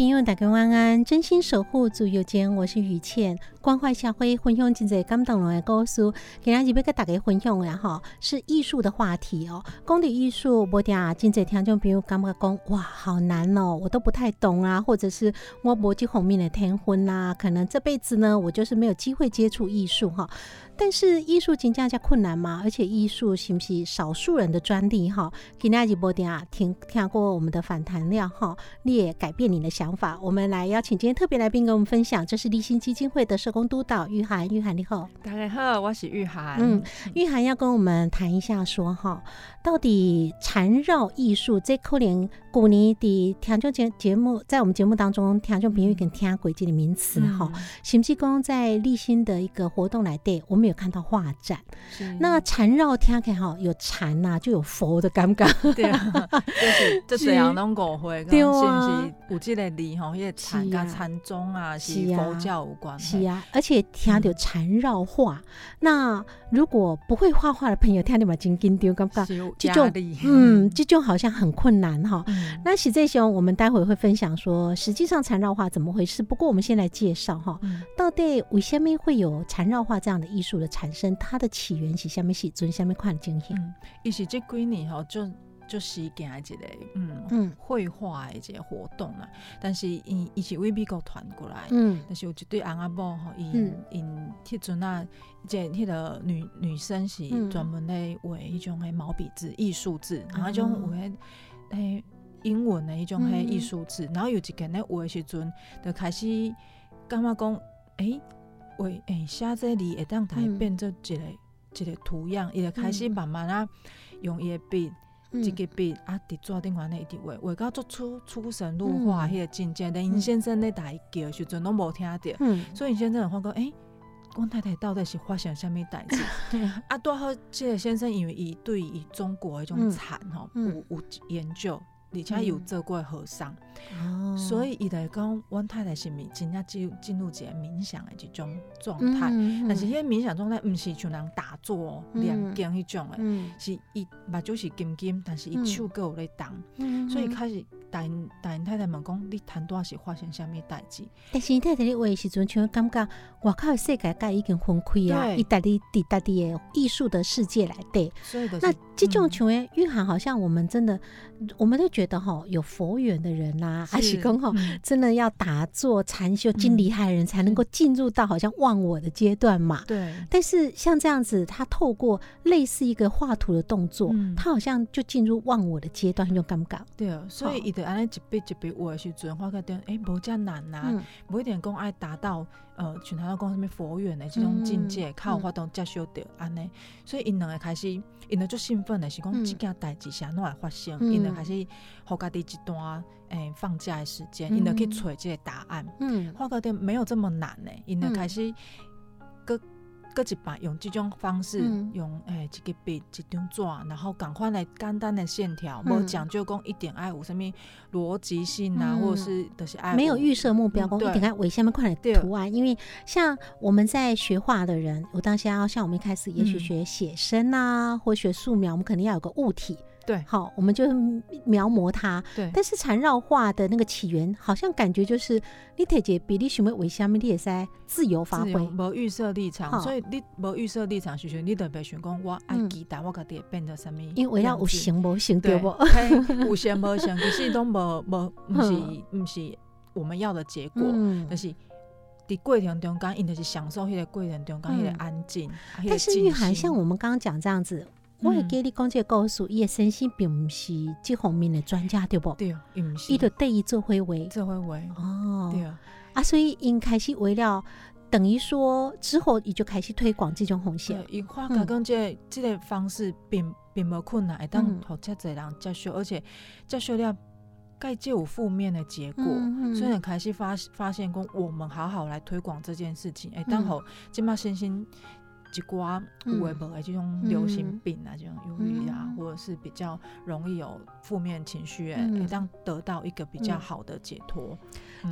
朋友，大家晚安！真心守护自由间，我是雨倩，关怀社会，分享真侪感动人的故事。今日要跟大家分享的哈，是艺术的话题哦。讲到艺术，无定真侪听众朋友感觉讲哇，好难哦，我都不太懂啊，或者是我无这方面的天分呐，可能这辈子呢，我就是没有机会接触艺术哈。但是艺术真正加困难嘛？而且艺术是不是少数人的专利哈？今天直播点啊，听听过我们的反弹料哈，你也改变你的想法。我们来邀请今天特别来宾跟我们分享，这是立新基金会的社工督导玉涵。玉涵你好，大家好，我是玉涵。嗯，玉涵要跟我们谈一下说哈，到底缠绕艺术这可能古年的听众节节目，在我们节目当中听众朋友跟听轨迹的名词哈，行不济公在立新的一个活动来对，我们有看到画展。那缠绕听起来哈，有禅呐，就有佛的感觉。对啊，就是就 这样拢误会，是不是？有这个理吼，迄个禅宗啊，是佛教有关。是啊，而且听到缠绕画，那如果不会画画的朋友听到嘛，真紧张，感觉这种 嗯，这种好像很困难哈。那实际上我们待会会分享说，实际上缠绕画怎么回事？不过我们先来介绍哈，到底为什么会有缠绕画这样的艺术的产生？它的起源是虾米时阵？虾米款经验？也是这几年哈，就就是一个嗯嗯。绘画的一个活动啦。但是伊伊是为美国传过来，嗯，但是有一对翁阿婆吼，伊因迄阵啊，即迄个女女生是专门咧画迄种诶毛笔字、艺术字，然后种画诶英文的迄种迄艺术字，然后有一间咧画的时阵，就开始感觉讲，诶。画诶，写这字会当台变做一个一个图样，伊就开始慢慢啊用伊的笔，一个笔啊伫纸顶安尼一直画，画到做出出神入化迄个境界。连尹先生咧大叫时阵拢无听着，所以尹先生就发觉诶，阮太太到底是发生虾物代志？啊，拄好即个先生因为伊对伊中国迄种惨吼有有研究。而且有做过和尚，所以伊来讲，阮太太是咪真正进进入一个冥想的一种状态。但是迄个冥想状态，毋是像人打坐、练经迄种诶，是伊目睭是金金，但是伊手阁有咧动，所以开始。大大太太问讲，你谈多是发生啥物代志？但是太太你话时阵，像感觉外口世界界已经分开啊，伊带你伫带伫诶艺术的世界来对。那这种像诶，蕴含好像我们真的，我们都觉得哈，有佛缘的人呐，还是讲哈，真的要打坐禅修，真厉害的人才能够进入到好像忘我的阶段嘛。对。但是像这样子，他透过类似一个画图的动作，他好像就进入忘我的阶段，那种感觉。对啊，所以。安尼一笔一笔画的时阵，发觉点诶无遮难呐，无一定讲爱达到呃，像他讲什么佛缘的这种境界，靠发动接受到安尼，所以因两个开始，因两足兴奋的是讲即件代志是安怎会发生，因两开始互家己一段诶放假的时间，因两去找这个答案，嗯，发觉点没有这么难呢，因两开始个各一摆用这种方式，用诶一个笔一张纸，然后赶快来简单的线条，无讲究讲一点爱有什么逻辑性啊，或者是都是爱没有预设目标，讲一点爱为下面快点图案。因为像我们在学画的人，我当下要像我们一开始也许学写生啊，或学素描，我们肯定要有个物体。对，好，我们就描摹它。对，但是缠绕画的那个起源，好像感觉就是你体姐比你想要为虾米，你也在自由发挥，无预设立场。所以你无预设立场，是说你特别想讲，我爱期待我家己变得什么？因为要有形无形，对不？有形无形，其实都无无，不是 不是我们要的结果。但是伫过程中间，因就是享受迄个过程中间迄个安静。但是玉涵像我们刚刚讲这样子。我会给你讲这个故事，伊的先生并不是这方面的专家，对不？对，伊是。伊就对伊做回为，做回为。哦，对啊。啊，所以因开始为了，等于说之后，伊就开始推广这种红线。伊画家讲这这个方式并并无困难，会当互遮侪人接受，而且接受了，该就有负面的结果。所以开始发发现讲，我们好好来推广这件事情，哎，当好即马身心。一寡有诶无诶这种流行病啊，这种忧郁啊，或者是比较容易有负面情绪诶，这样得到一个比较好的解脱。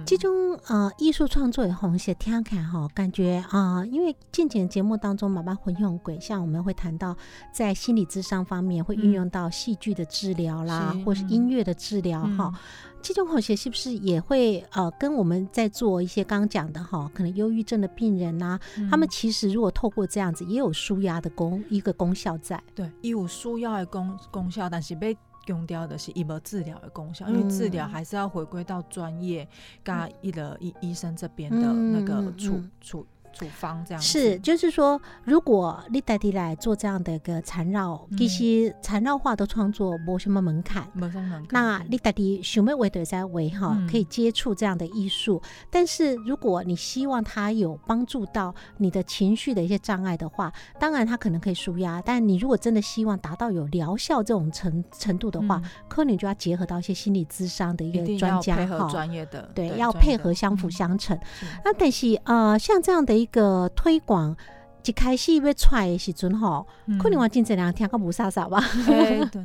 这种呃艺术创作的红线听看哈，感觉啊，因为近前节目当中妈妈混用鬼，像我们会谈到在心理智商方面会运用到戏剧的治疗啦，或是音乐的治疗哈。这种好些是不是也会呃跟我们在做一些刚刚讲的哈，可能忧郁症的病人呐，他们其实如果透过这样子，也有舒压的功一个功效在。对，有舒压的功功效，但是被用掉的是医疗治疗的功效，因为治疗还是要回归到专业，加一了医医生这边的那个处处。处方这样是，就是说，如果你代替来做这样的一个缠绕，其实缠绕画的创作没什么门槛，没什么门槛。那你代替想要为的在为哈，可以接触这样的艺术。但是如果你希望它有帮助到你的情绪的一些障碍的话，当然它可能可以舒压。但你如果真的希望达到有疗效这种程程度的话，可能就要结合到一些心理咨商的一个专家哈，专业的对，要配合相辅相成。那但是呃，像这样的一个推广。一开始要出来的时阵吼，可能我真侪人听个无啥啥吧。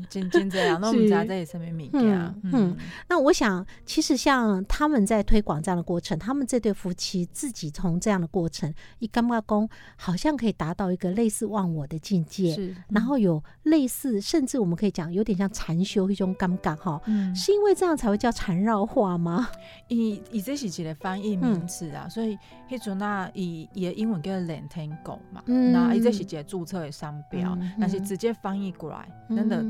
真真 这样，那我们家这里什么物件？嗯，那我想，其实像他们在推广这样的过程，他们这对夫妻自己从这样的过程，一干嘛工，好像可以达到一个类似忘我的境界。是，然后有类似，甚至我们可以讲有点像禅修一种感觉哈。嗯，是因为这样才会叫缠绕化吗？以以这是一个翻译名词啊，所以迄阵啊，以以英文叫 Lantango。那伊这是一个注册的商标，但是直接翻译过来，真的，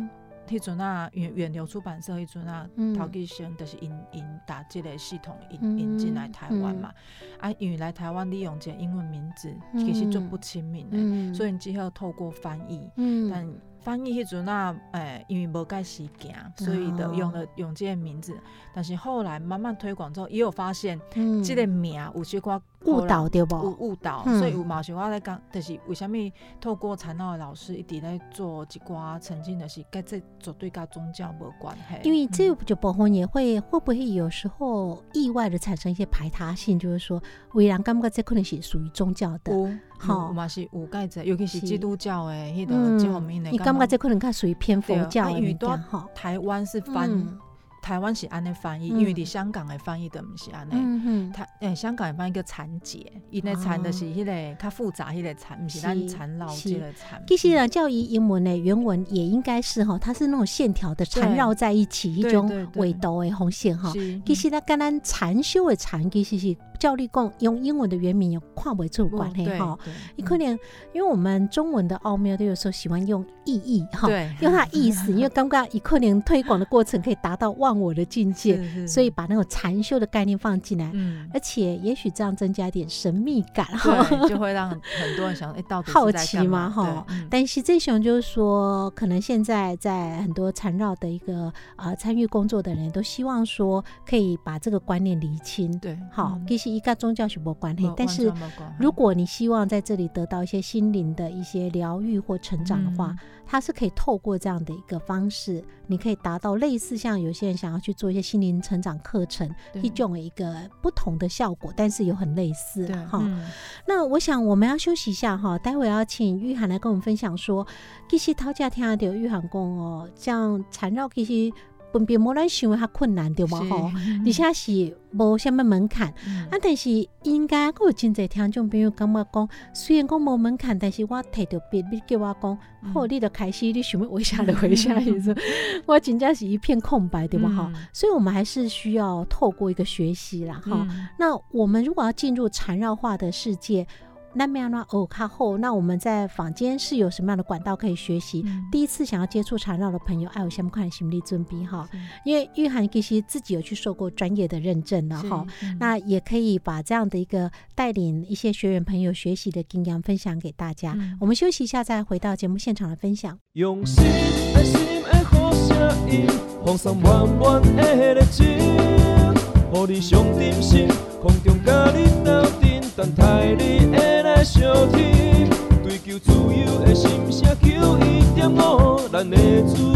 迄阵啊，远远流出版社迄阵啊，陶吉生就是引引打这个系统引引进来台湾嘛，啊，因为来台湾利用这英文名字，其实就不亲民的，所以只好透过翻译，但。翻译迄阵啊，诶，因为无介时间，所以就用了用这个名字。但是后来慢慢推广之后，也有发现，这个名有些寡误导对不？误误导，所以有毛些话在讲，就是为什么透过禅道的老师一直在做一寡曾经的是，跟这绝对跟宗教无关系。因为这就部分也会会不会有时候意外的产生一些排他性，就是说，为人感觉这可能是属于宗教的。好，嘛是有介者，尤其是基督教诶，迄个这方面的。你感觉这可能较属于偏佛教一点哈？台湾是翻。台湾是安尼翻译，因为伫香港的翻译的毋是安尼。台诶香港的翻译叫残疾，因为残的是迄个较复杂，迄个残毋是咱缠绕这个缠。其实呢，教育英文的原文也应该是吼，它是那种线条的缠绕在一起，一种纬度的红线哈。其实它跟咱禅修的禅其实是教力讲用英文的原名有跨维出关系哈。你可能因为我们中文的奥妙都有时候喜欢用意义哈，用它意思，因为刚刚一可能推广的过程可以达到忘。我的境界，所以把那种禅修的概念放进来，嗯，而且也许这样增加一点神秘感，哈，就会让 很多人想，哎，到底好奇嘛？哈，但是这熊就是说，可能现在在很多缠绕的一个啊参与工作的人都希望说，可以把这个观念厘清，对，好，其实一个宗教是无关系，但是如果你希望在这里得到一些心灵的一些疗愈或成长的话，它是可以透过这样的一个方式，你可以达到类似像有些人想要去做一些心灵成长课程一种一个不同的效果，但是有很类似哈。那我想我们要休息一下哈，待会要请玉涵来跟我们分享说，其实讨价听到玉涵讲哦，像缠绕其实。分别无咱想的较困难对吗？吼，而且是无什么门槛。啊，但是应该有真侪听众朋友感觉讲，虽然讲无门槛，但是我摕到笔，你叫我讲，好，你就开始，你想要回下就回下，意思，我真正是一片空白，对不？哈，所以我们还是需要透过一个学习啦，哈。那我们如果要进入缠绕化的世界。那么样呢？哦，卡后，那我们在坊间是有什么样的管道可以学习？第一次想要接触缠绕的朋友，爱有相关的心理准备哈。因为玉涵其实自己有去受过专业的认证了哈。那也可以把这样的一个带领一些学员朋友学习的经验分享给大家。我们休息一下，再回到节目现场的分享。用心心心的的音，放松满满你空中咱的自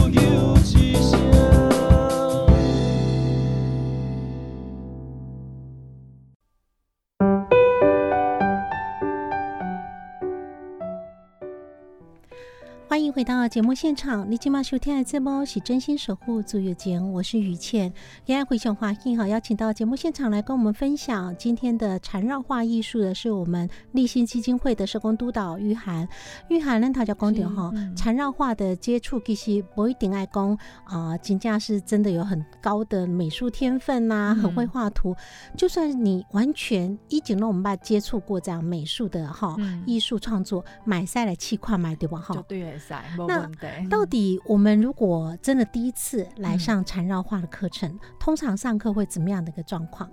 到节目现场，你今晚收听的节目是真心守护足月间，我是于倩。今天回想华幸好邀请到节目现场来跟我们分享今天的缠绕画艺术的是我们立新基金会的社工督导玉涵。玉涵呢，他叫公点哈，缠绕画的接触其实不一定爱公啊，金价是真的有很高的美术天分呐，很会画图。就算你完全一景龙我们爸接触过这样美术的哈艺术创作，买下来气块买对吧哈？对。那到底我们如果真的第一次来上缠绕化的课程，通常上课会怎么样的一个状况？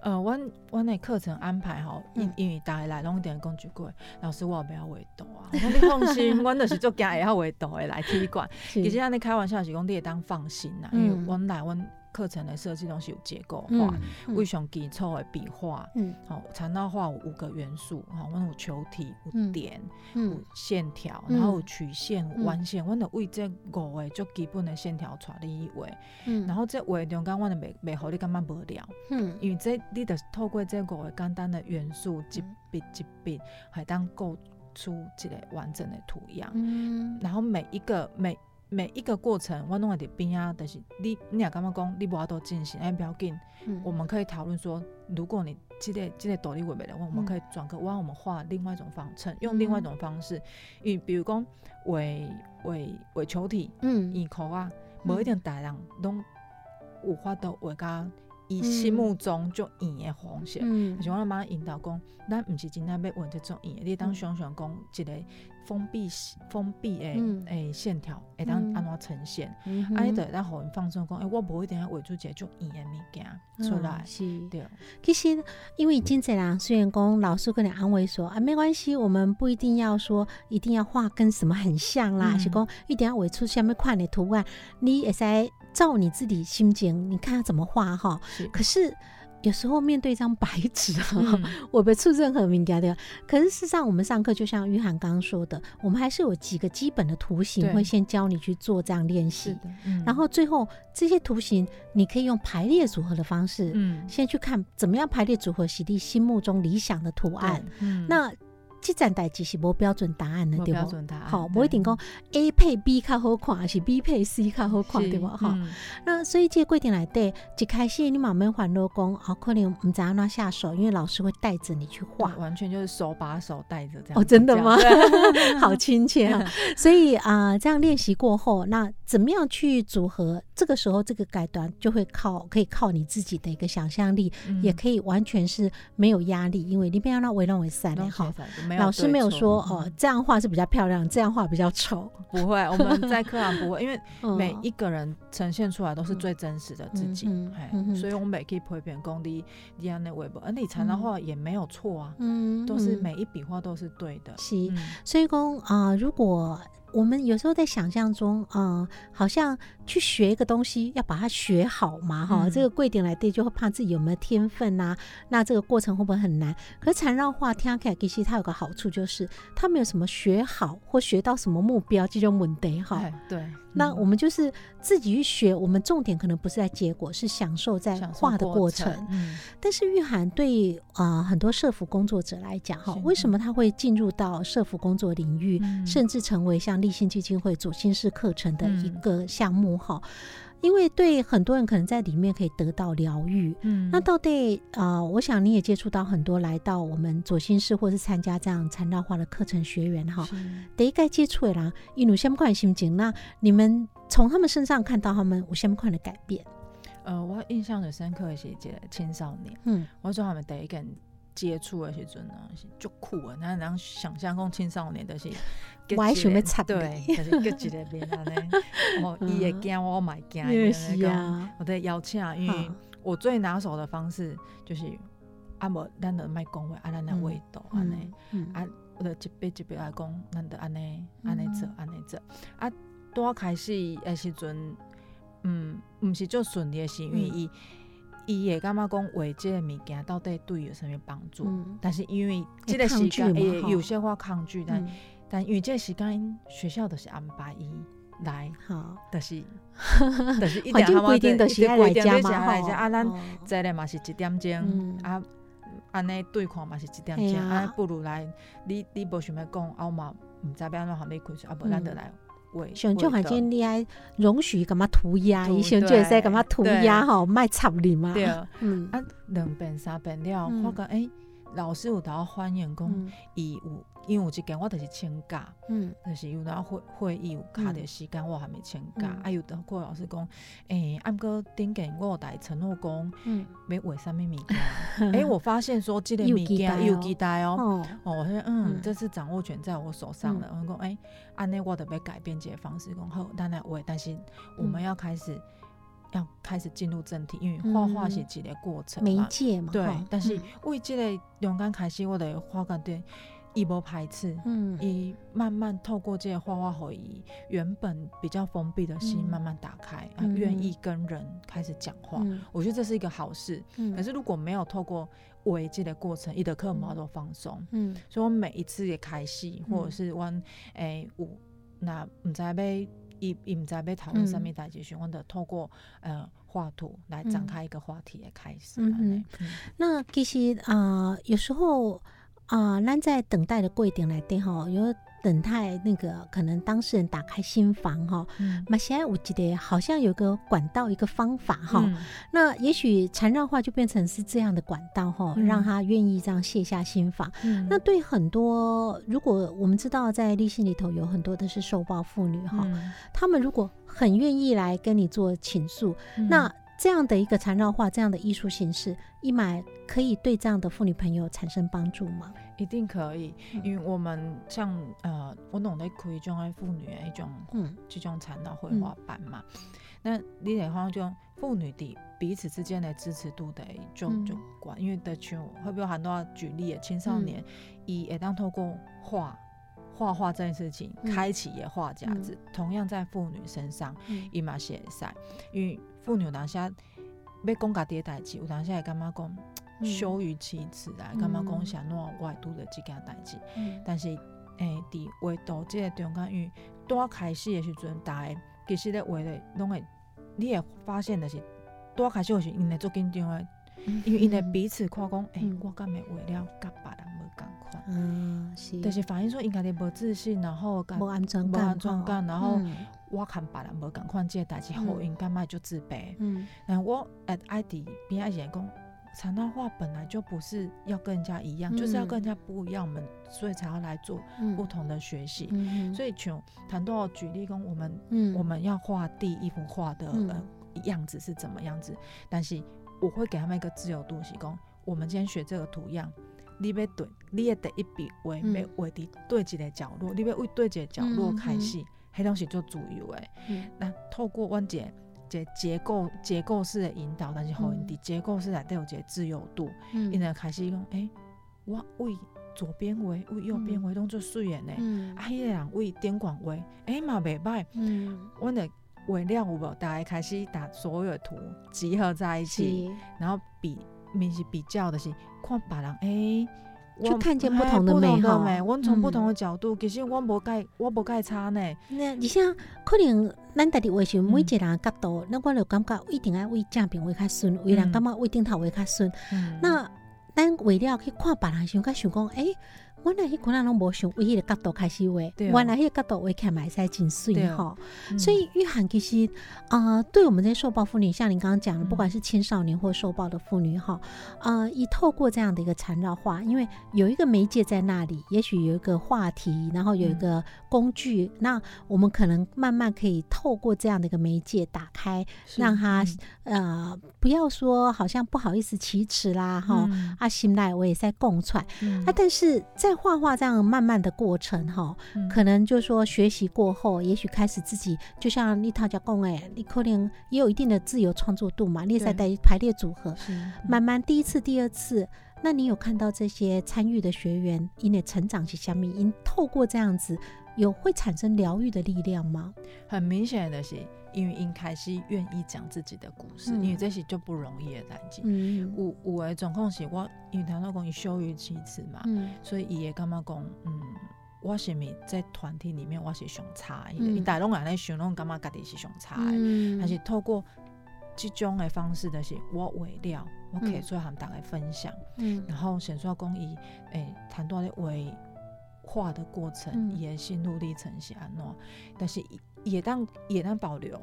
呃，我我那课程安排吼，因因为大家来拢点工具过，老师我不要画图啊，你放心，我就是做惊会晓画图的来体馆。其实安尼开玩笑是讲你也当放心啦，因为我来我。课程的设计东西有结构化，为上基础的笔画，好，缠绕画有五个元素，好，我有球体，有点，有线条，然后有曲线、弯线，我得为这五个最基本的线条出你画，然后这画中间我得未未好你感觉无聊，嗯，因为这你得透过这五个简单的元素，一笔一笔，还当构出一个完整的图样，嗯，然后每一个每。每一个过程，我弄在边啊，但是你你也感觉讲，你无法度进行，哎，不要紧，我们可以讨论说，如果你这个这个独立绘画的话，我们可以转个弯，我们画另外一种方程，用另外一种方式，因比如讲为为为球体，嗯，以口啊，无一定大人拢有法度画家。伊心目中就圆的方式，是我妈引导讲，咱毋是真正要画这种圆，你当想想讲一个封闭封闭的诶线条，会当安怎呈现？安尼得咱互因放松讲，诶，我无一定要画出一个种圆的物件出来。是，对。其实因为真侪人虽然讲老师跟你安慰说啊，没关系，我们不一定要说一定要画跟什么很像啦，是讲一定要画出什么款的图案，你会使。照你自己心情，你看怎么画哈。可是有时候面对一张白纸啊，我不出任何敏感的。可是事实上，我们上课就像玉涵刚刚说的，我们还是有几个基本的图形，会先教你去做这样练习。然后最后这些图形，你可以用排列组合的方式，嗯，先去看怎么样排列组合，洗涤心目中理想的图案。那这站代志是无标准答案的，对不？好，不一定讲 A 配 B 较好看，还是 B 配 C 较好看，对不？哈，那所以这个规定来对，一开始你慢慢还老讲，哦，可能唔知安怎下手，因为老师会带着你去画，完全就是手把手带着这样。哦，真的吗？好亲切啊！所以啊，这样练习过后，那怎么样去组合？这个时候这个改段就会靠可以靠你自己的一个想象力，也可以完全是没有压力，因为你不要让围让为散的好。老师没有说哦，这样画是比较漂亮，这样画比较丑。不会，我们在 课堂不会，因为每一个人呈现出来都是最真实的自己，哎，所以我们每可以陪别功力一样的微博，而你常的话也没有错啊，嗯，都是每一笔画都是对的。是，所以讲啊，如果。我们有时候在想象中，嗯，好像去学一个东西，要把它学好嘛，哈，这个贵点来对，就会怕自己有没有天分呐，那这个过程会不会很难？可是缠绕画听起来其实它有个好处，就是它没有什么学好或学到什么目标这种问题，哈，对。那我们就是自己去学，我们重点可能不是在结果，是享受在画的过程。嗯，但是玉涵对啊很多社服工作者来讲，哈，为什么他会进入到社服工作领域，甚至成为像立信基金会左心式课程的一个项目，哈？因为对很多人可能在里面可以得到疗愈，嗯，那到底啊，我想你也接触到很多来到我们左心室或是参加这样缠绕化的课程学员哈，第一该接触的啦，一路什么款心情？那你们从他们身上看到他们有什么款的改变？呃，我印象很深刻的是一个青少年，嗯，我说他们第一个接触的时阵呢，是足酷啊，那能想象讲青少年的是。我还想要插对，就是隔一个面安尼，哦，伊会惊，我买惊，是啊，我在邀请，因为我最拿手的方式就是啊，无咱的卖讲话，啊，咱的味道安尼，啊，我的一笔一笔来讲，咱的安尼，安尼做，安尼做，啊，多开始的时阵，嗯，毋是做顺利的是因为伊。伊会感觉讲画这个物件到底对有什么帮助？但是因为这个时间也有些话抗拒，但但因为这个时间学校都是安排伊来，好，但是 但是一点规定都是爱来家嘛，啊，咱在咧嘛是一点钟，啊，安尼对看嘛是一点钟，啊，不如来，你你无想要讲，啊嘛毋知要安怎含你开始，啊，无咱就来。像就好像你爱容许干嘛涂鸦，以前就会使干嘛涂鸦吼，卖插你嘛。对，嗯，啊，两遍三遍了，我讲诶，老师有得欢迎讲，伊有，因为有一间我就是请假，嗯，就是有当会会议有卡的时间，我还没请假。啊，有的郭老师讲，诶，按个顶间我有带承诺讲，嗯，要画啥物物件？诶，我发现说这个物件有期待哦，哦，我说嗯，这次掌握权在我手上了。我讲诶。按那我得要改变这些方式，讲好，当然我也担心，我们要开始要开始进入正题，因为画画是几个过程媒介嘛，对。但是为这个勇敢开始，我的画感对。一波排斥，嗯，以慢慢透过这些画画回忆，原本比较封闭的心慢慢打开，啊，愿意跟人开始讲话，我觉得这是一个好事。可是如果没有透过维这的过程，一的课毛都放松，嗯，所以我每一次也开戏，或者是我诶，我那唔知被一一唔知要讨论上面大结询，我的透过呃画图来展开一个话题的开始。嗯那其实啊，有时候。啊，咱在等待的柜点来对哈，有等待那个可能当事人打开心房哈。那现在我记得好像有个管道，一个方法哈。那也许缠绕化就变成是这样的管道哈，让他愿意这样卸下心房。那对很多，如果我们知道在立信里头有很多的是受暴妇女哈，他们如果很愿意来跟你做倾诉，那。这样的一个缠绕画，这样的艺术形式，一买可以对这样的妇女朋友产生帮助吗？一定可以，因为我们像呃，我弄的可以种爱妇女的一种，嗯，这种缠绕绘画班嘛。那你得方就妇女的彼此之间的支持度的一种就管，因为的像会不会很多举例的青少年，以也当透过画画画这件事情开启也画架子，同样在妇女身上，伊嘛写赛，因为。妇女有当下要讲家己的代志，有当下会感觉讲羞于启齿啊，感觉讲想弄外度的这件代志。但是诶，伫画图这个中间，因为多开始的时阵，大家其实咧画咧拢会，你会发现的是多开始的时，因会做紧张的，因为因为彼此看讲，诶，我敢会为了，甲别人无共款。嗯，是。但是反映说，因家己无自信，然后无安全感，无安全感，然后。我看别人无共款，即个代志好因感觉就自卑。嗯，那我爱爱迪边爱人，讲长道话本来就不是要跟人家一样，就是要跟人家不一样，我们所以才要来做不同的学习。所以像谈到举例讲，我们我们要画第一幅画的呃样子是怎么样子，但是我会给他们一个自由度，是讲我们今天学这个图样，你要对，你也得一笔为要画伫对一个角落，你要为对一个角落开始。黑东西做主流诶，那透过温姐这结构结构式的引导，但是后因伫结构式内底有一个自由度，因为开始讲，诶，我为左边画，为右边画，拢做水的呢。啊，迄个人为点广画，哎嘛袂歹。嗯，我的画了有无？大家开始把所有的图集合在一起，然后比，面是比较的是看别人，哎。就看见不同的美哈，我从不同的角度，其实我无介我无介差呢。那而且可能咱家己为想每一个人角度，那我就感觉一定爱为正面为较顺，为人感觉为顶头为较顺。那咱为了去看别人想甲想讲，诶。我那迄可能拢无想为迄个角度开始画，原来迄个角度画起来买使真水吼。所以玉涵其实啊，对我们这些受暴妇女，像您刚刚讲的，不管是青少年或受暴的妇女哈，啊，以透过这样的一个缠绕画，因为有一个媒介在那里，也许有一个话题，然后有一个工具，那我们可能慢慢可以透过这样的一个媒介打开，让他呃不要说好像不好意思启齿啦哈，啊，心内我也在共喘。啊，但是在画画这样慢慢的过程哈，可能就说学习过后，也许开始自己就像丽塔家讲哎，你可能也有一定的自由创作度嘛，列赛带排列组合，慢慢第一次、第二次，那你有看到这些参与的学员因为成长是下面，因透过这样子有会产生疗愈的力量吗？很明显的是。因为因开始愿意讲自己的故事，因为这些就不容易的代志。有有的状况是我因为谈到讲伊羞于启齿嘛，所以伊会感觉讲，嗯，我是咪在团体里面我是上差，伊大拢安尼想，拢感觉家己是上差的，但是透过这种的方式就是我为了我可以做和大家分享，然后显出讲伊诶谈到的为画的过程，也心路历程是安怎，但是。也当也当保留，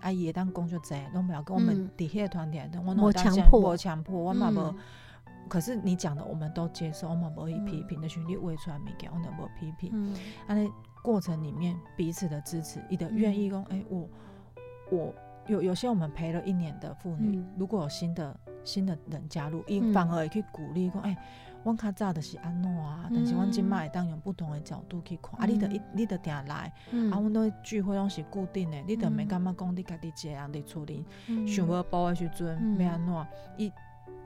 啊，也当工作者，拢不要跟我们底下团体的，我强迫，我强迫，我嘛无。可是你讲的，我们都接受，我嘛无去批评的旋律喂出来物件，我都无批评。嗯，啊，那过程里面彼此的支持，你的愿意讲，哎，我我有有些我们陪了一年的妇女，如果有新的新的人加入，伊反而会去鼓励讲，哎。阮较早就是安怎啊，但是阮即摆会当用不同的角度去看，啊，你得一，你得定来，啊，阮都聚会拢是固定的，你得免感觉讲你家己一个人伫厝里，想要补的时阵要安怎，伊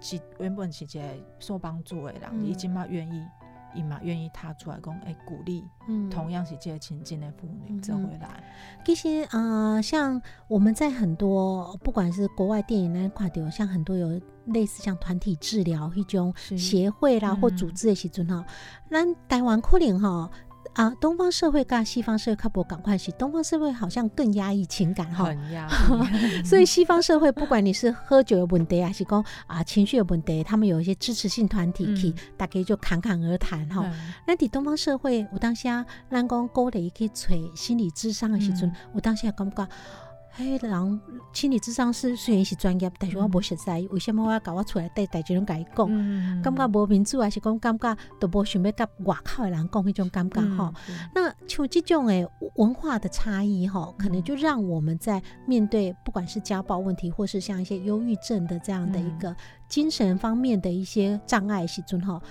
是原本是一个受帮助的人，伊即摆愿意。伊嘛愿意踏出来讲，哎，鼓励，同样是这些情境的妇女走回来。其实啊，像我们在很多不管是国外电影那块的，像很多有类似像团体治疗一种协会啦或组织的时阵哈，咱台湾可能哈。啊，东方社会跟西方社会靠不赶快是东方社会好像更压抑情感哈，很压抑。所以西方社会不管你是喝酒有问题还是讲啊情绪有问题，他们有一些支持性团体，去大家就侃侃而谈哈。那伫东方社会，我当下咱讲高的去找心理智商的时阵，我当下感觉。嘿，人心理智商是虽然是专业，但是我无实在。为什么我要搞我出来带带这种甲伊讲？感觉无民主，还是讲感觉都无想要甲外口的人讲迄种感觉吼。那像这种诶文化的差异吼，可能就让我们在面对不管是家暴问题，或是像一些忧郁症的这样的一个精神方面的一些障碍时阵吼，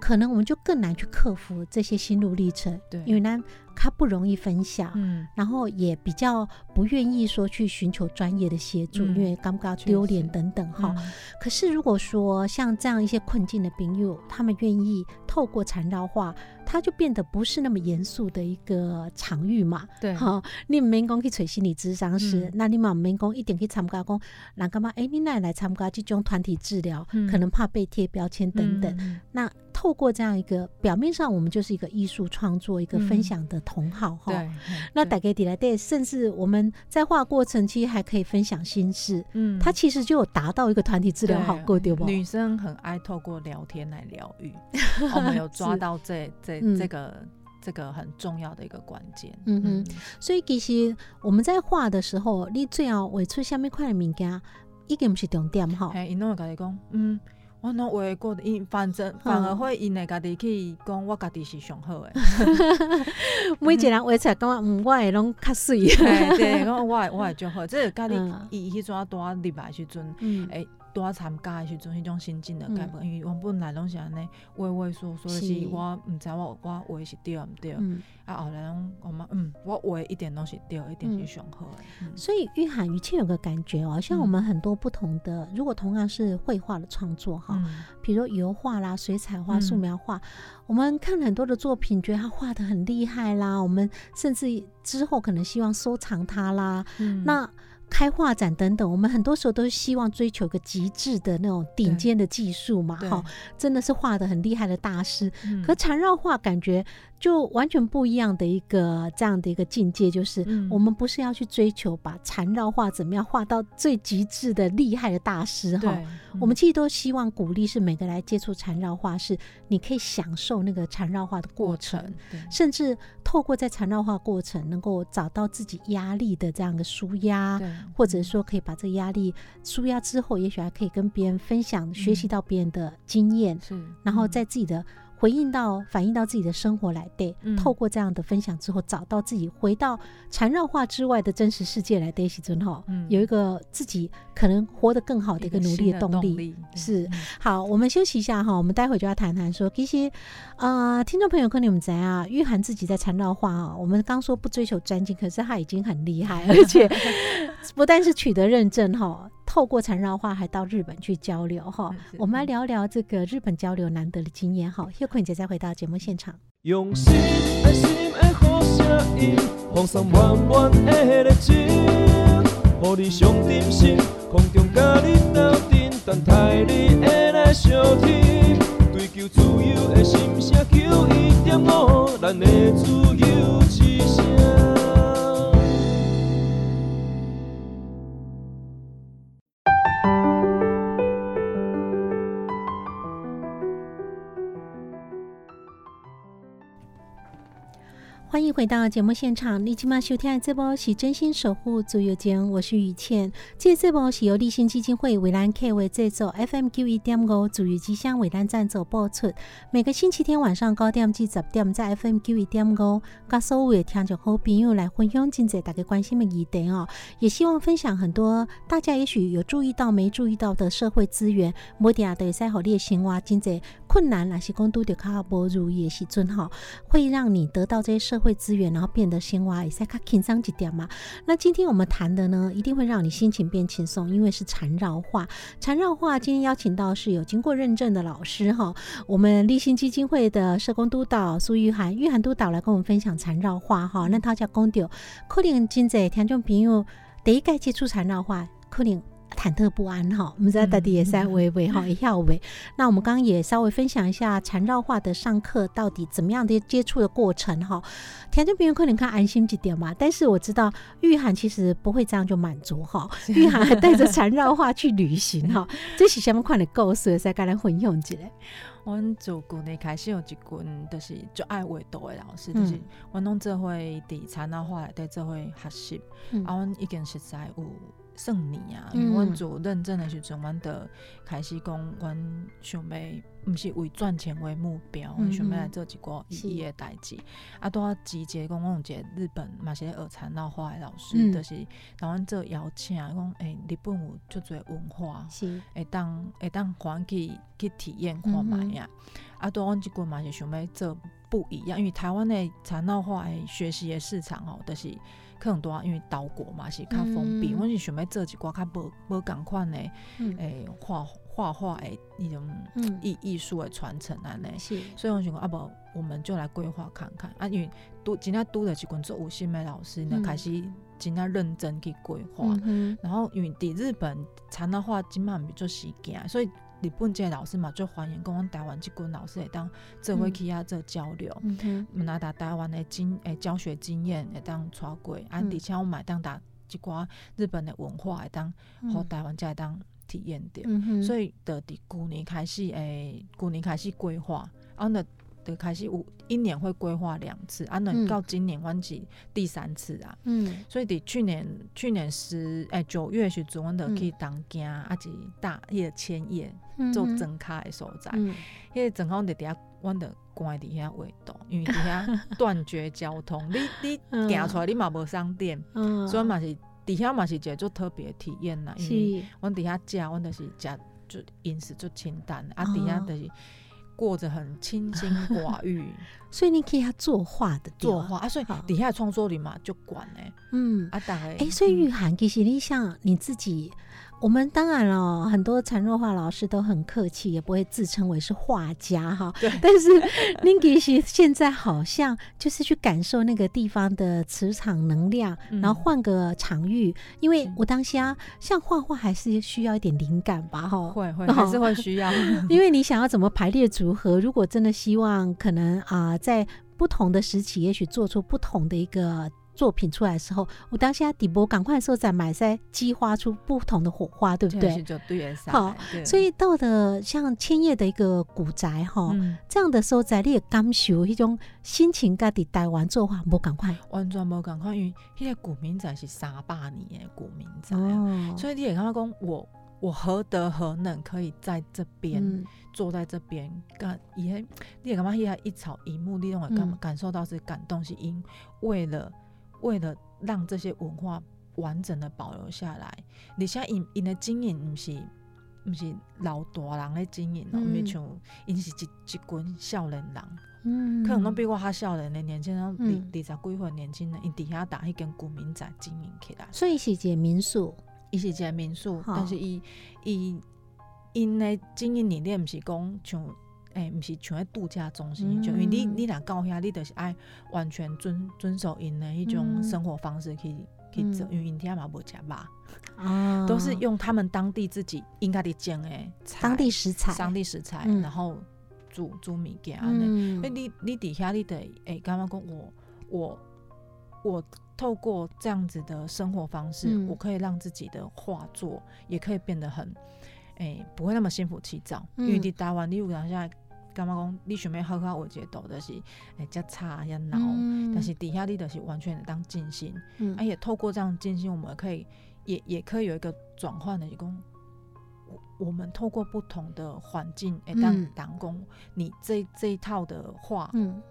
可能我们就更难去克服这些心路历程。对，因为呢。他不容易分享，嗯，然后也比较不愿意说去寻求专业的协助，因为尴尬、丢脸等等哈。可是如果说像这样一些困境的朋友，他们愿意透过缠绕画，他就变得不是那么严肃的一个场域嘛。对，哈，你免讲去找心理咨商师，那你嘛免讲一点去参加讲，那干嘛？哎，你奶来参加这种团体治疗，可能怕被贴标签等等，那。透过这样一个表面上，我们就是一个艺术创作、一个分享的同好哈。对。那打给底来对，甚至我们在画过程期还可以分享心事。嗯。它其实就有达到一个团体治疗好过对不？女生很爱透过聊天来疗愈，我们有抓到这这这个这个很重要的一个关键。嗯哼。所以其实我们在画的时候，你最好画出下面块的物件，一定不是重点哈。哎，因为跟你讲，嗯。我那话过的，因反正反而会因为家己去讲，我家己是上好诶。每一个人话出来感觉，嗯，我会拢较水。对，讲我我会就好。即个家己伊迄阵多入来时阵，诶，多参加的时阵，迄种心境的改变，因为原本来拢是安尼畏畏缩缩，是。我毋知我我话是对毋对，啊。后来拢我嘛嗯，我话一点拢是对，一点是上好诶。所以玉涵语气有个感觉哦，像我们很多不同的，如果同样是绘画的创作哈，比如油画啦、水彩画、素描画，我们看很多的作品，觉得他画的很厉害啦，我们甚至之后可能希望收藏它啦，那。开画展等等，我们很多时候都是希望追求个极致的那种顶尖的技术嘛，哈，真的是画的很厉害的大师。可缠绕画感觉。就完全不一样的一个这样的一个境界，就是我们不是要去追求把缠绕画怎么样画到最极致的厉害的大师哈，我们其实都希望鼓励是每个来接触缠绕画，是你可以享受那个缠绕画的过程，甚至透过在缠绕化过程能够找到自己压力的这样的舒压，或者说可以把这个压力舒压之后，也许还可以跟别人分享，学习到别人的经验，然后在自己的。回应到、反映到自己的生活来对，透过这样的分享之后，找到自己回到缠绕化之外的真实世界来对，喜尊哈，有一个自己可能活得更好的一个努力的动力。是好，我们休息一下哈，我们待会就要谈谈说，其实呃，听众朋友可能我们怎样？玉涵自己在缠绕化啊，我们刚说不追求专精，可是他已经很厉害，而且不但是取得认证哈。透过缠绕画还到日本去交流哈，我们来聊聊这个日本交流难得的经验哈。叶坤姐再回到节目现场。用心爱心的好声音，放送满满的热情，予你上点心，空中甲你斗阵，等待你的来相听。追求自由的心声，求一点五，咱的自由欢迎回到节目现场，你今晚收听的这波是真心守护足友间，我是雨倩。这这波是由立信基金会为兰 K 为制作，FM 九一点五足友吉祥为兰赞助播出。每个星期天晚上九点至十点，在 FM 九一点五，跟所有的听众好朋友来分享今日大家关心的议题哦。也希望分享很多大家也许有注意到没注意到的社会资源，摩定啊对赛好列生活今日困难那些工都得靠不如意的时阵哈，会让你得到这些社会资源，然后变得鲜花也再看轻松几点嘛。那今天我们谈的呢，一定会让你心情变轻松，因为是缠绕画。缠绕画今天邀请到是有经过认证的老师哈，我们立新基金会的社工督导苏玉涵，玉涵督导来跟我们分享缠绕画哈。那他叫公丢，可能今在听众朋友第一个接触缠绕画，可能。忐忑不安哈，我们在到底也在微微哈一下微。那我们刚刚也稍微分享一下缠绕画的上课到底怎么样的接触的过程哈。田中朋友可能看安心几点嘛，但是我知道玉涵其实不会这样就满足哈，玉涵还带着缠绕画去旅行哈，这是什么款的故事才刚来混用起来。我做国内开始有一群，就是就爱画图的老师，就是我弄这会伫缠绕画来对这会学习，啊，我已经实在有。算年啊，因为阮做认证的时阵，阮得开始讲，阮想要毋是为赚钱为目标，阮想要来做一个意义的代志。啊，拄啊集结讲，阮有一个日本嘛是学缠绕画的老师，就是让阮做邀请，讲诶，日本有足侪文化，会当会当还去去体验看卖啊。啊，拄阮即群嘛是想要做不一样，因为台湾的缠绕画诶学习的市场吼，就是。可能多，因为岛国嘛是较封闭，我是想要做一寡较无无共款的诶画画画诶那种艺艺术的传承安尼，所以我想讲啊无，我们就来规划看看。啊，因为拄真正拄着一群做有心的老师呢，开始真正认真去规划，嗯然后因为伫日本长的话，今晚比做时间，所以。日本这老师嘛，最欢迎跟阮台湾即群老师会当做伙去遐做交流，嗯拿达台湾的经诶教学经验会当带过，啊，而且我嘛当打一寡日本的文化会当互台湾会当体验点，所以的伫旧年开始诶，旧年开始规划，啊那。就开始有一年会规划两次，啊，能到今年阮是第三次啊。嗯，所以伫去年去年十诶九月时阵，阮就去东京啊，是大迄个千叶做整卡的所在。嗯，迄个正好伫底下，阮就关伫遐活动，因为伫遐 断绝交通，你你行出来你嘛无商店，所以嘛是。底下嘛是一个做特别体验啦，因为阮底下食，阮就是食就饮食就清淡，啊，底下的过着很清心 寡欲，所以你可以要作画的作画啊，所以底下创作里嘛就管哎，嗯，啊，大概哎，所以玉涵其实你像你自己。我们当然了，很多禅若画老师都很客气，也不会自称为是画家哈。对。但是 l i n k y 现在好像就是去感受那个地方的磁场能量，然后换个场域。因为我当下像画画还是需要一点灵感吧，哈。会会还是会需要。因为你想要怎么排列组合，如果真的希望可能啊，在不同的时期，也许做出不同的一个。作品出来的时候，我当下底波赶快说在买在激发出不同的火花，对不对？好，所以到的像千叶的一个古宅哈，这样的所在你也感受一种心情，家伫台湾做法无赶快，完全无赶快，因为迄个古民宅是三百年的古民宅啊，所以你也刚刚讲我我何德何能可以在这边坐在这边干？也你也感觉伊一草一木，你都会感感受到是感动，是因为了。为了让这些文化完整的保留下来，而且因因的经营不是不是老大人的经营哦，咪像因是一一群少年人，嗯，可能都比我较少年的年轻人，二二十几岁年轻人，因底下打一间古民宅经营起来，所以是一个民宿，伊是一个民宿，但是伊伊因的经营理念不是讲像。诶，毋是像喺度假中心，就因为你你若到遐，你就是爱完全遵遵守因的迄种生活方式去去做，因为因遐嘛无食肉，啊，都是用他们当地自己应该的种诶，当地食材，当地食材，然后煮煮物件安尼。诶，你你底下你得诶，刚刚讲我我我透过这样子的生活方式，我可以让自己的画作也可以变得很诶，不会那么心浮气躁。因为你台湾你有讲现在。感觉讲你想要好好画一个图，就是诶，较差较闹，但是底下你就是完全当静心，而且透过这样静心，我们可以也也可以有一个转换的，一共我我们透过不同的环境，诶，当当工，你这这一套的话，嗯，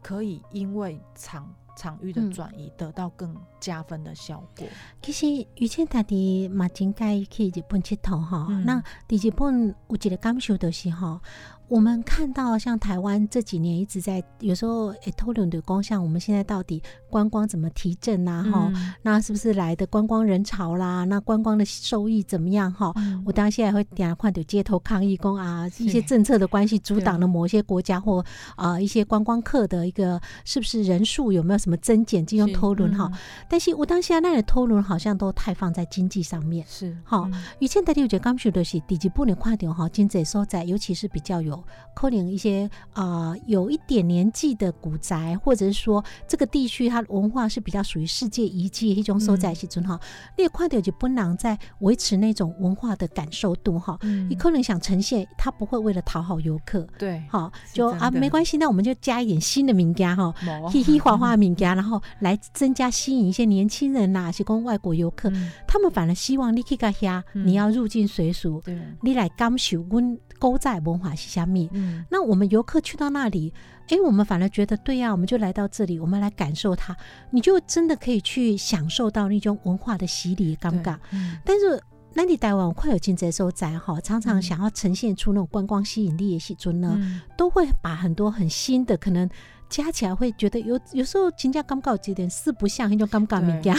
可以因为场场域的转移得到更加分的效果。其实以前他的马金盖去日本佚佗哈，那伫日本有一个感受就是哈。我们看到像台湾这几年一直在有时候诶讨论的光像我们现在到底观光怎么提振啊？哈，那是不是来的观光人潮啦？那观光的收益怎么样？哈，我当然现在会点看到街头抗议工啊，一些政策的关系阻挡了某些国家或啊一些观光客的一个是不是人数有没有什么增减？这种讨论哈，但是我当下那里讨论好像都太放在经济上面是好。以前大家有觉感受的是，第几部能快点哈，经济所在，尤其是比较有。可能一些啊，有一点年纪的古宅，或者是说这个地区它的文化是比较属于世界遗迹一种所在其中哈，你快点就不能在维持那种文化的感受度哈。你可能想呈现，他不会为了讨好游客，对，好就啊没关系，那我们就加一点新的名家哈，嘻嘻花花的名家，然后来增加吸引一些年轻人呐，提供外国游客，他们反而希望你去个遐，你要入境随俗，你来感受温。勾在文化是虾米？嗯，那我们游客去到那里，哎，我们反而觉得对呀，我们就来到这里，我们来感受它，你就真的可以去享受到那种文化的洗礼，尴尬。嗯，但是那你台湾快有经济收窄哈，常常想要呈现出那种观光吸引力的时阵呢，都会把很多很新的可能。加起来会觉得有有时候人家刚搞几点四不像那种尴尬物件，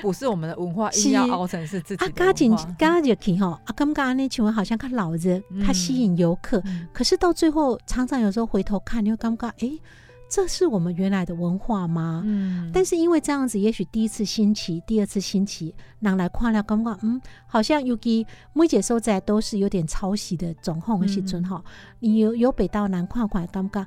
不是我们的文化 硬要熬成是自己。啊，加紧加就去吼，啊，尴尬那请问好像看老人，他吸引游客，可是到最后常常有时候回头看，你会尴尬，哎，这是我们原来的文化吗？嗯。但是因为这样子，也许第一次新奇，第二次新奇，人来看了尴尬，嗯，好像尤其每节收在都是有点抄袭的状况的时阵哈，你由由北到南看看尴尬。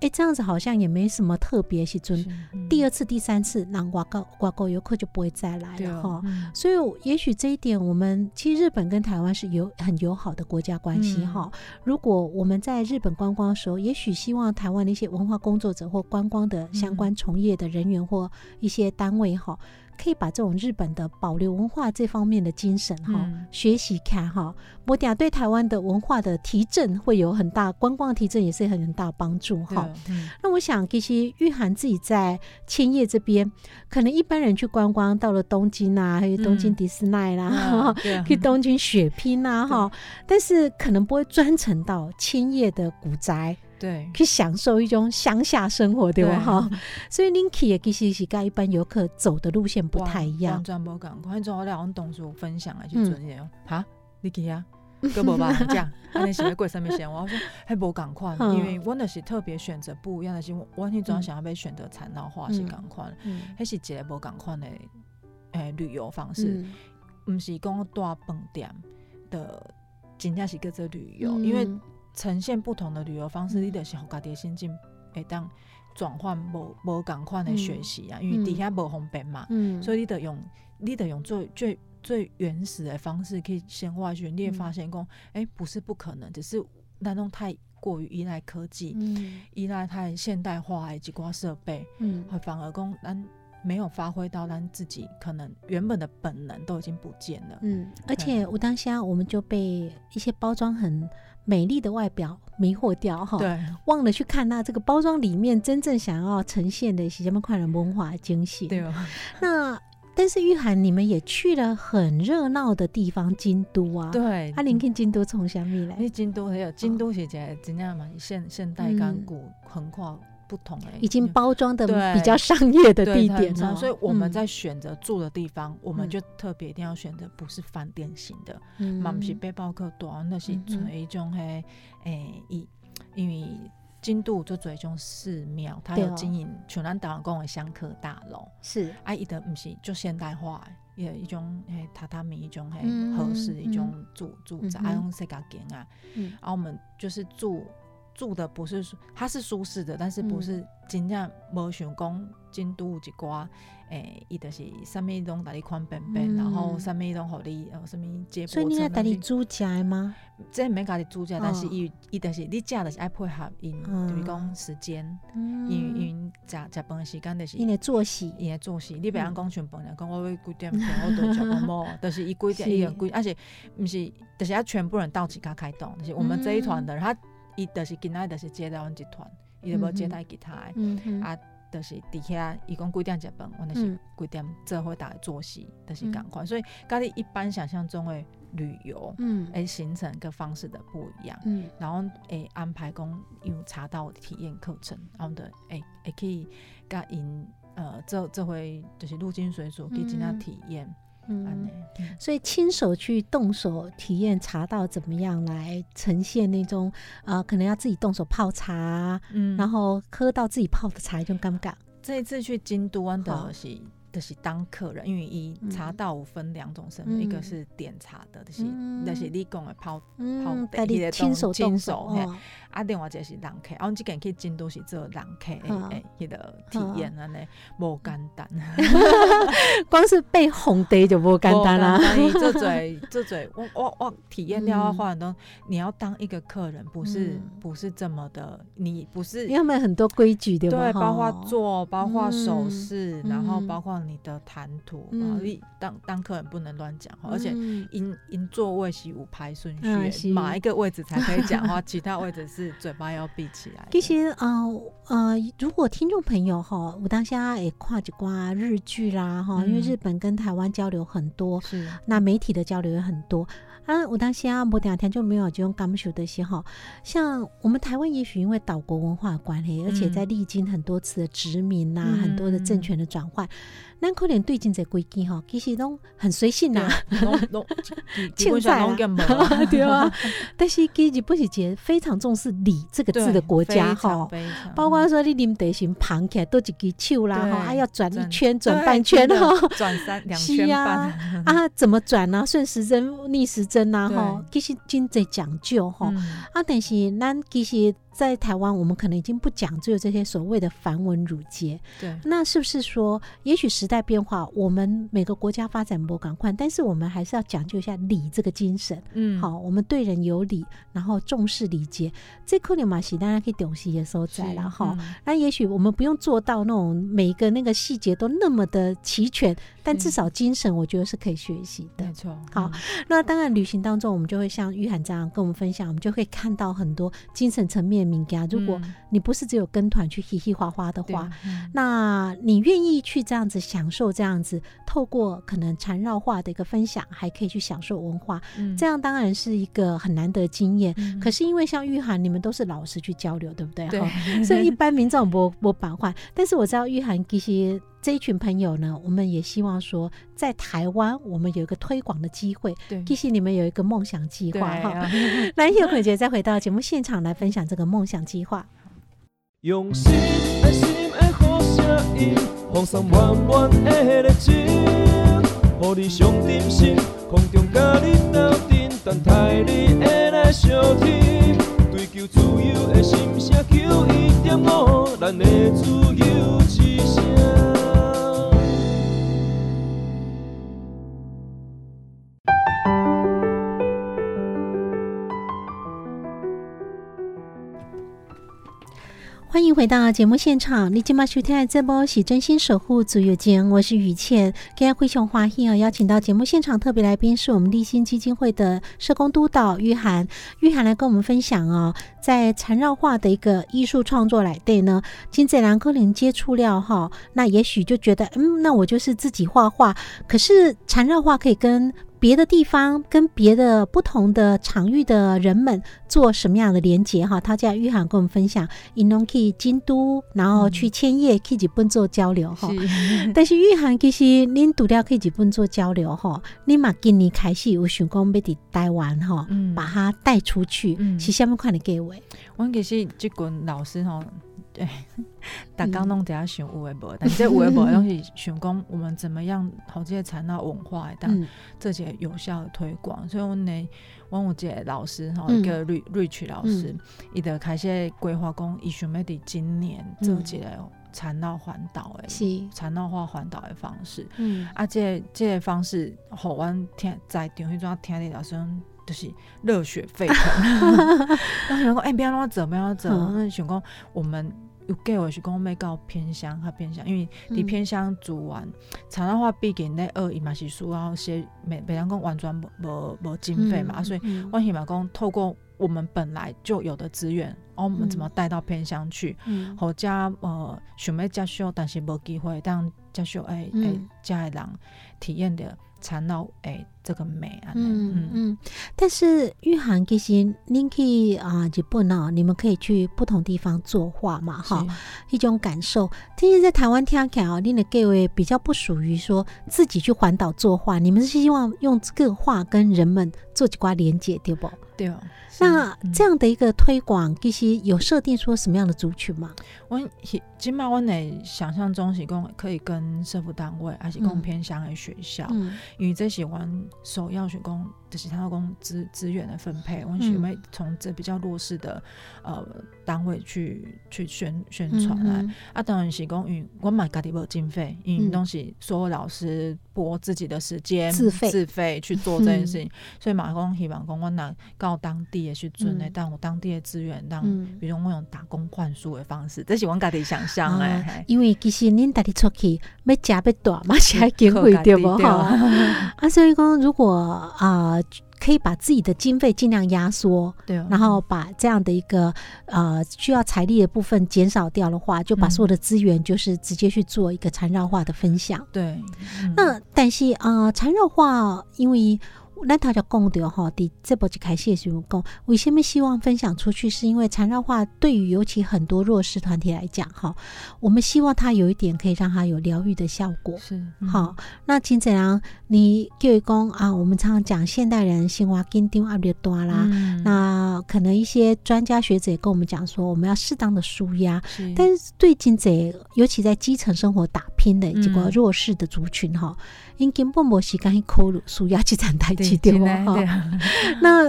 哎，这样子好像也没什么特别，是尊。第二次、第三次，那挂钩挂钩游客就不会再来了哈。所以，也许这一点，我们其实日本跟台湾是有很友好的国家关系哈。如果我们在日本观光的时候，也许希望台湾的一些文化工作者或观光的相关从业的人员或一些单位哈。可以把这种日本的保留文化这方面的精神哈学习看哈，我等下对台湾的文化的提振会有很大观光提振也是很大帮助哈。那我想其实玉涵自己在千叶这边，可能一般人去观光到了东京啊，还有东京迪士尼啦，去东京血拼啊哈，但是可能不会专程到千叶的古宅。对，去享受一种乡下生活，对吧？哈，所以 Linky 也其实是跟一般游客走的路线不太一样。完全不赶快，做我俩同事分享啊，去做嘢哈，Linky 啊，哥无吧？讲，安尼是在过上面先。我说还无赶快，因为我那是特别选择不一样的，是完全总想要被选择产脑化是赶快，还是一个无赶快的诶旅游方式，唔是讲大饭店的，真正是叫做旅游，因为。呈现不同的旅游方式，你得是互家己心境会当转换无无共款的学习啊，因为底下无方便嘛，所以你得用你得用最最最原始的方式，可以先挖掘，你会发现讲，哎，不是不可能，只是那种太过于依赖科技，依赖太现代化的几挂设备，嗯，反而讲咱没有发挥到咱自己可能原本的本能都已经不见了，嗯，而且我当下我们就被一些包装很。美丽的外表迷惑掉哈，对，忘了去看那这个包装里面真正想要呈现的是什么快乐文化惊喜。对那但是玉涵，你们也去了很热闹的地方京都啊。对。阿玲跟京都从虾米来？因为京都还有京都是在怎样嘛？现现代港古横跨。不同哎，已经包装的比较商业的地点。了，所以我们在选择住的地方，我们就特别一定要选择不是饭店型的，嘛不是背包客多，那是属于一种嘿诶，以因为京都就做一种寺庙，它有经营全南岛公的香客大楼，是。啊，伊的不是就现代化，也一种嘿榻榻米一种嘿合适一种住住宅，啊用世界景啊，啊我们就是住。住的不是，它是舒适的，但是不是真正无想讲京都一寡，诶，伊就是啥物拢带你宽便便，然后啥物拢互你，呃，啥物接驳所以你带你住家吗？这免家己住家，但是伊伊就是你食就是爱配合因，就是讲时间，因为因食食饭的时间就是因为作息，因为作息，你别样讲全饭人，讲我要几点钟我都食饭无，就是伊几点伊个几，而且毋是，就是要全部人到齐家开动，就是我们这一团的，他。伊就是今仔就是接待阮集团，伊就无接待其他诶，啊，就是伫遐伊讲几点食饭，阮就是几点做伙逐个作息，就是共款。所以，甲你一般想象中诶旅游，嗯，诶行程跟方式的不一样，嗯，然后诶安排讲有查到体验课程，然后的诶也可以甲因呃这这回就是入境水所可以进行体验。嗯，所以亲手去动手体验茶道怎么样来呈现那种呃，可能要自己动手泡茶，嗯，然后喝到自己泡的茶一种尴尬。这一次去京都湾的是。就是当客人，因为伊茶道分两种身份，一个是点茶的，就是那是你讲的泡泡的，你的亲手亲手，啊，另外一个是人客，啊，即个去京都是做人客诶，迄个体验安尼无简单，光是被哄得就无简单啦。这嘴这嘴，我我我体验掉话很多，你要当一个客人，不是不是这么的，你不是要没很多规矩对对，包括做，包括手势，然后包括。你的谈吐嗯，你当当客人不能乱讲话，而且因因座位是五排顺序，哪一个位置才可以讲话，其他位置是嘴巴要闭起来。其实啊呃，如果听众朋友哈，我当下也跨几挂日剧啦哈，因为日本跟台湾交流很多，是那媒体的交流也很多。啊，我当下我两天就没有就用感受的时候，像我们台湾也许因为岛国文化关系，而且在历经很多次的殖民呐，很多的政权的转换。咱可能对进这规矩哈，其实拢很随性呐，现在 对啊，但是其实不是节非常重视礼这个字的国家哈，包括说你啉茶时捧起来都一支手啦哈，还要转一圈转半圈哈，转三两圈半。啊，怎么转呢？顺时针逆时针呐哈，其实真在讲究哈啊，但是咱其实。在台湾，我们可能已经不讲究这些所谓的繁文缛节。对，那是不是说，也许时代变化，我们每个国家发展不赶快，但是我们还是要讲究一下礼这个精神。嗯，好，我们对人有礼，然后重视礼节。这可能嘛是大家可以懂西也收在了哈。那也许我们不用做到那种每一个那个细节都那么的齐全，但至少精神我觉得是可以学习的。没错。好，那当然旅行当中，我们就会像玉涵这样跟我们分享，我们就会看到很多精神层面敏感。如果你不是只有跟团去嘻嘻哈哈的话，那你愿意去这样子享受这样子，透过可能缠绕化的一个分享，还可以去享受文化，这样当然是一个很难得经验。可是因为像玉涵，你们都是老师去交流，对不对？对。所以一般民众不不板块，但是我知道玉涵其实这一群朋友呢，我们也希望说，在台湾我们有一个推广的机会。对。其实你们有一个梦想计划哈。那叶慧姐再回到节目现场来分享这个梦想计划。用心爱心的好声音，放送满满的热情，予你上点心，空中甲你斗阵，等待你会来相听。追求自由的心声，求一点五，咱的自由之声。欢迎回到节目现场，你今麦收听的这波是真心守护足友间，我是雨倩。今天灰熊华兴啊，邀请到节目现场特别来宾是我们立新基金会的社工督导玉涵，玉涵来跟我们分享哦，在缠绕画的一个艺术创作来对呢，金在兰科林接触了哈，那也许就觉得嗯，那我就是自己画画，可是缠绕画可以跟。别的地方跟别的不同的场域的人们做什么样的连接哈？他叫玉涵跟我们分享，伊侬去京都，然后去千叶去日本做交流哈。但是玉涵其实您独了去日本做交流哈，你嘛今年开始有想讲要伫台湾哈，把它带出去，是虾米款的计划？我其实这群老师哈。对，大刚弄底下想有诶无，但这有诶无东西想讲我们怎么样好这些产纳文化，但这些有效的推广。所以我呢，王武杰老师哈，一个瑞瑞曲老师，伊的开始规划讲，伊想要伫今年做一个产闹环岛诶，产闹化环岛的方式。嗯，啊，这这个方式，好阮听在电视中听的老师。就是热血沸腾，然后想讲，哎，不要让我走，不要走。那想讲，我们有计划是讲，要到偏乡，较偏乡，因为伫偏乡住完，长的话毕竟咧二伊嘛是需要些，每每人讲完全无无无经费嘛，所以我希望讲透过我们本来就有的资源，哦，我们怎么带到偏乡去？或加呃，想要接受，但是无机会，但加修哎哎，加人体验的。缠绕诶，这个美啊，嗯嗯嗯，但是玉涵其实您可以啊，日本啊，你们可以去不同地方作画嘛，哈，一种感受。但是在台湾听起来啊，您的各位比较不属于说自己去环岛作画，你们是希望用这个画跟人们做几挂连接，对不？对哦。那这样的一个推广，其实有设定出什么样的族群吗？我起码我内想象中是讲可以跟社福单位，还是更偏向的学校，因为这喜欢首要选工。就是他要讲资资源的分配，我们准备从这比较弱势的呃单位去去宣宣传啊。啊，当然是讲，因为我买家己无经费，因为东西所有老师拨自己的时间自费自费去做这件事情，所以马公希望讲我拿到当地的去做呢，但我当地的资源让，比如我用打工换书的方式，这是我家己想象诶。因为其实恁带你出去要加要大嘛，是要经费对不哈？啊，所以讲如果啊。可以把自己的经费尽量压缩，对，然后把这样的一个呃需要财力的部分减少掉的话，就把所有的资源就是直接去做一个缠绕化的分享。对，那但是啊，缠绕化因为。那他就讲的哈，第这波就开始是讲，为什么希望分享出去？是因为缠绕画对于尤其很多弱势团体来讲，哈，我们希望它有一点可以让它有疗愈的效果。是，好，那金子良，你就讲啊，我们常常讲现代人心花紧张压力多啦，那可能一些专家学者也跟我们讲说，我们要适当的舒压。但是对金子，尤其在基层生活打拼的这个弱势的族群哈。因根本无时间去考虑舒压这场代志，是对吗？哈，那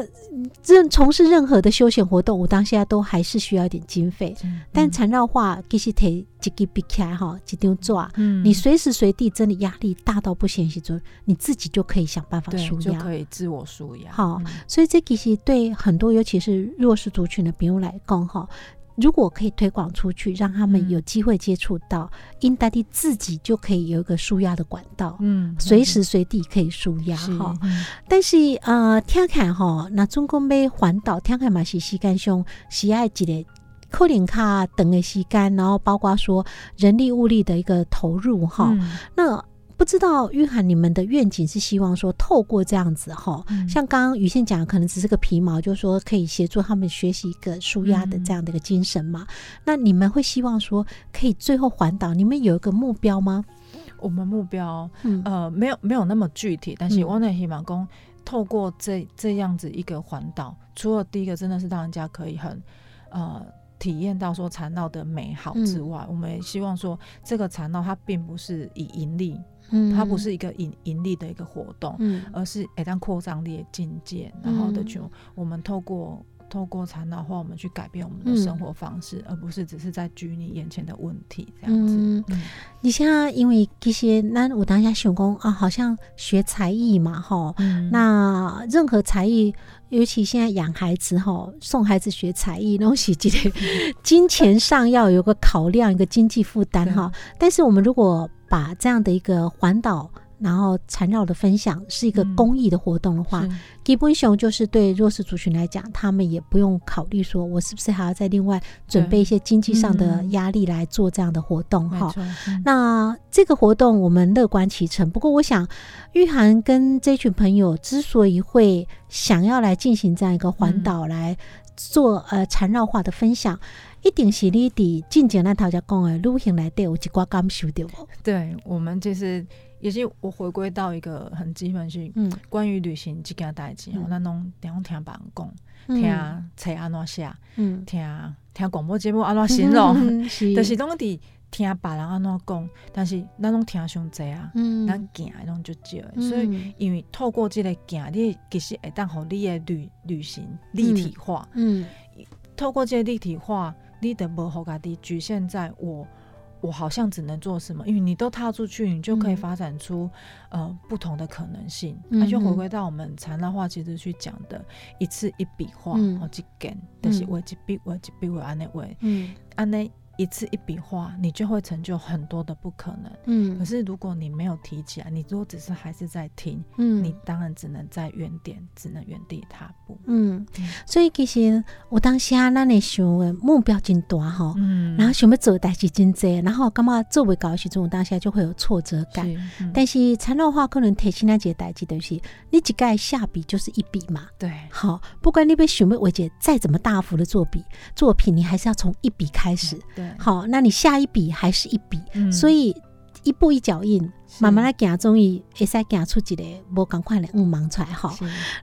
任从事任何的休闲活动，我当下都还是需要一点经费。但缠绕画其实提一个笔开哈，一张抓，你随时随地真的压力大到不行时阵，你自己就可以想办法舒压，就可以自我舒压。好，所以这其实对很多尤其是弱势族群的朋友来讲哈。如果可以推广出去，让他们有机会接触到，因大地自己就可以有一个舒压的管道，嗯，随时随地可以舒压哈。但是呃，听看哈，那中国要环岛，听看嘛是时间上喜爱几个扣点卡等的吸干，然后包括说人力物力的一个投入哈，那。不知道玉涵，你们的愿景是希望说透过这样子哈，像刚刚雨倩讲，可能只是个皮毛，就是说可以协助他们学习一个舒压的这样的一个精神嘛。那你们会希望说可以最后环岛，你们有一个目标吗？我们目标呃没有没有那么具体，但是我那希望公透过这这样子一个环岛，除了第一个真的是让人家可以很呃体验到说缠绕的美好之外，我们也希望说这个缠绕它并不是以盈利。它不是一个盈盈利的一个活动，而是诶当扩张力的境界，然后的就我们透过透过禅脑或，我们去改变我们的生活方式，而不是只是在拘泥眼前的问题这样子。你现在因为这些，那我当下想讲啊，好像学才艺嘛，哈，那任何才艺，尤其现在养孩子哈，送孩子学才艺，东西记得金钱上要有个考量，一个经济负担 哈。但是我们如果把这样的一个环岛，然后缠绕的分享是一个公益的活动的话，基本上就是对弱势族群来讲，他们也不用考虑说我是不是还要再另外准备一些经济上的压力来做这样的活动哈。那这个活动我们乐观其成。不过，我想玉涵跟这群朋友之所以会想要来进行这样一个环岛来做呃缠绕化的分享。一定是你伫进前咱头家讲的旅行来对有一寡感受？对我们就是也是我回归到一个很基本是，嗯，关于旅行这件代志，咱拢两听别人讲，听册安怎写，嗯，听听广播节目安怎形容，就是拢伫听别人安怎讲，但是咱拢听上济啊，嗯，咱行拢就少，所以因为透过这个行，你其实会当互你的旅旅行立体化，嗯，透过这个立体化。你的不好，家己局限在我，我好像只能做什么？因为你都踏出去，你就可以发展出呃不同的可能性。那就回归到我们禅那话，其实去讲的一次一笔画，好几根，但是我一笔我一笔我安那画，嗯，安那。一次一笔画，你就会成就很多的不可能。嗯，可是如果你没有提起来，你如果只是还是在听，嗯，你当然只能在原点，只能原地踏步。嗯，所以其实我当下那你想的目标真大哈，嗯，然后想要做代志真多，然后干嘛做不高时阵，当下就会有挫折感。但是缠绕画可能提起那几个代志东西，你一盖下笔就是一笔嘛。对，好，不管你被想要为解再怎么大幅的作笔作品，你还是要从一笔开始。对。好，那你下一笔还是一笔，所以一步一脚印，慢慢来行，终于会使行出几个无赶快的五忙出来。好，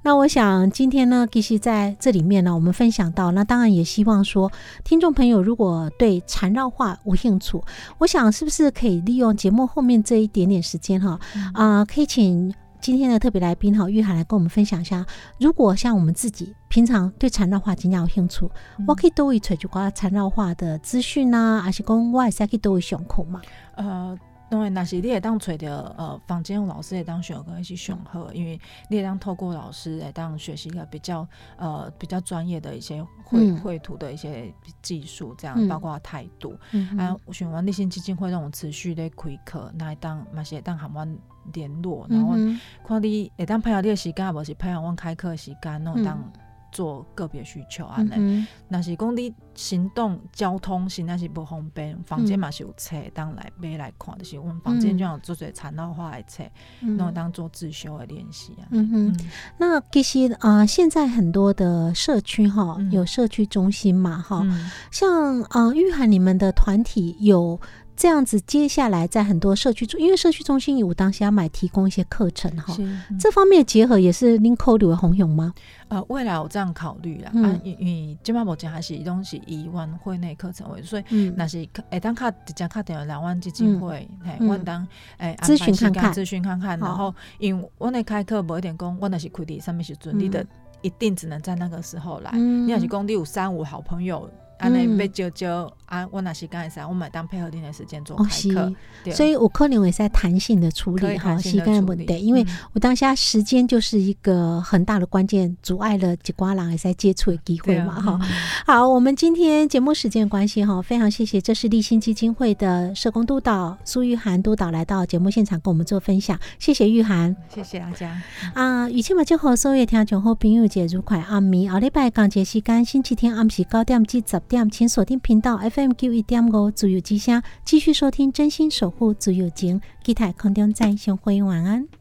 那我想今天呢，其实在这里面呢，我们分享到，那当然也希望说，听众朋友如果对缠绕画无兴趣，我想是不是可以利用节目后面这一点点时间哈啊，可以请。今天的特别来宾哈，玉涵来跟我们分享一下，如果像我们自己平常对缠绕画真正有兴趣，我可以多一找就关缠绕画的资讯啊，还是讲我也是可以多一上课嘛？呃，当然那是你也当找着呃房间老师也当选个一起选课，因为你也当透过老师也当学习一个比较呃比较专业的一些绘绘图的一些技术，这样包括态度。啊，选完立新基金会那种持续的开课，那当嘛是当含完。联络，然后看你会当配合你的时间，无是配合我开课时间，那当做个别需求安尼。那是讲你行动交通实在是不方便，房间嘛是有车当来买来看，就是我们房间就有做做缠绕画的册，那当做自修的练习啊。嗯哼，那其实啊，现在很多的社区哈，有社区中心嘛哈，像啊玉涵你们的团体有。这样子，接下来在很多社区中，因为社区中心有当下买提供一些课程哈，这方面结合也是 Linko 的红勇吗？呃，未来我这样考虑啦，啊，因为今嘛目前还是东西以万会内课程为主，所以那是诶，当卡直接卡掉两万基金会，嘿，我当诶咨询看看，咨询看看，然后因为我那开课无一点讲，我那是亏的上面是准你的，一定只能在那个时候来，你要是工地有三五好朋友。安尼要招招啊，我那时间会使，我买当配合你的时间做开课，所以我可能会在弹性的处理哈，时间问题，因为我当下时间就是一个很大的关键，阻碍了吉瓜郎也在接触的机会嘛哈。好，我们今天节目时间关系哈，非常谢谢，这是立新基金会的社工督导苏玉涵督导来到节目现场跟我们做分享，谢谢玉涵，谢谢大家啊。雨倩嘛，就和所有听众好朋友节愉快，暗暝后礼拜港节时间星期天暗时九点至十。点，请锁定频道 FM 九一点五自由之声，继续收听真心守护自由情，期待空中再相会，晚安。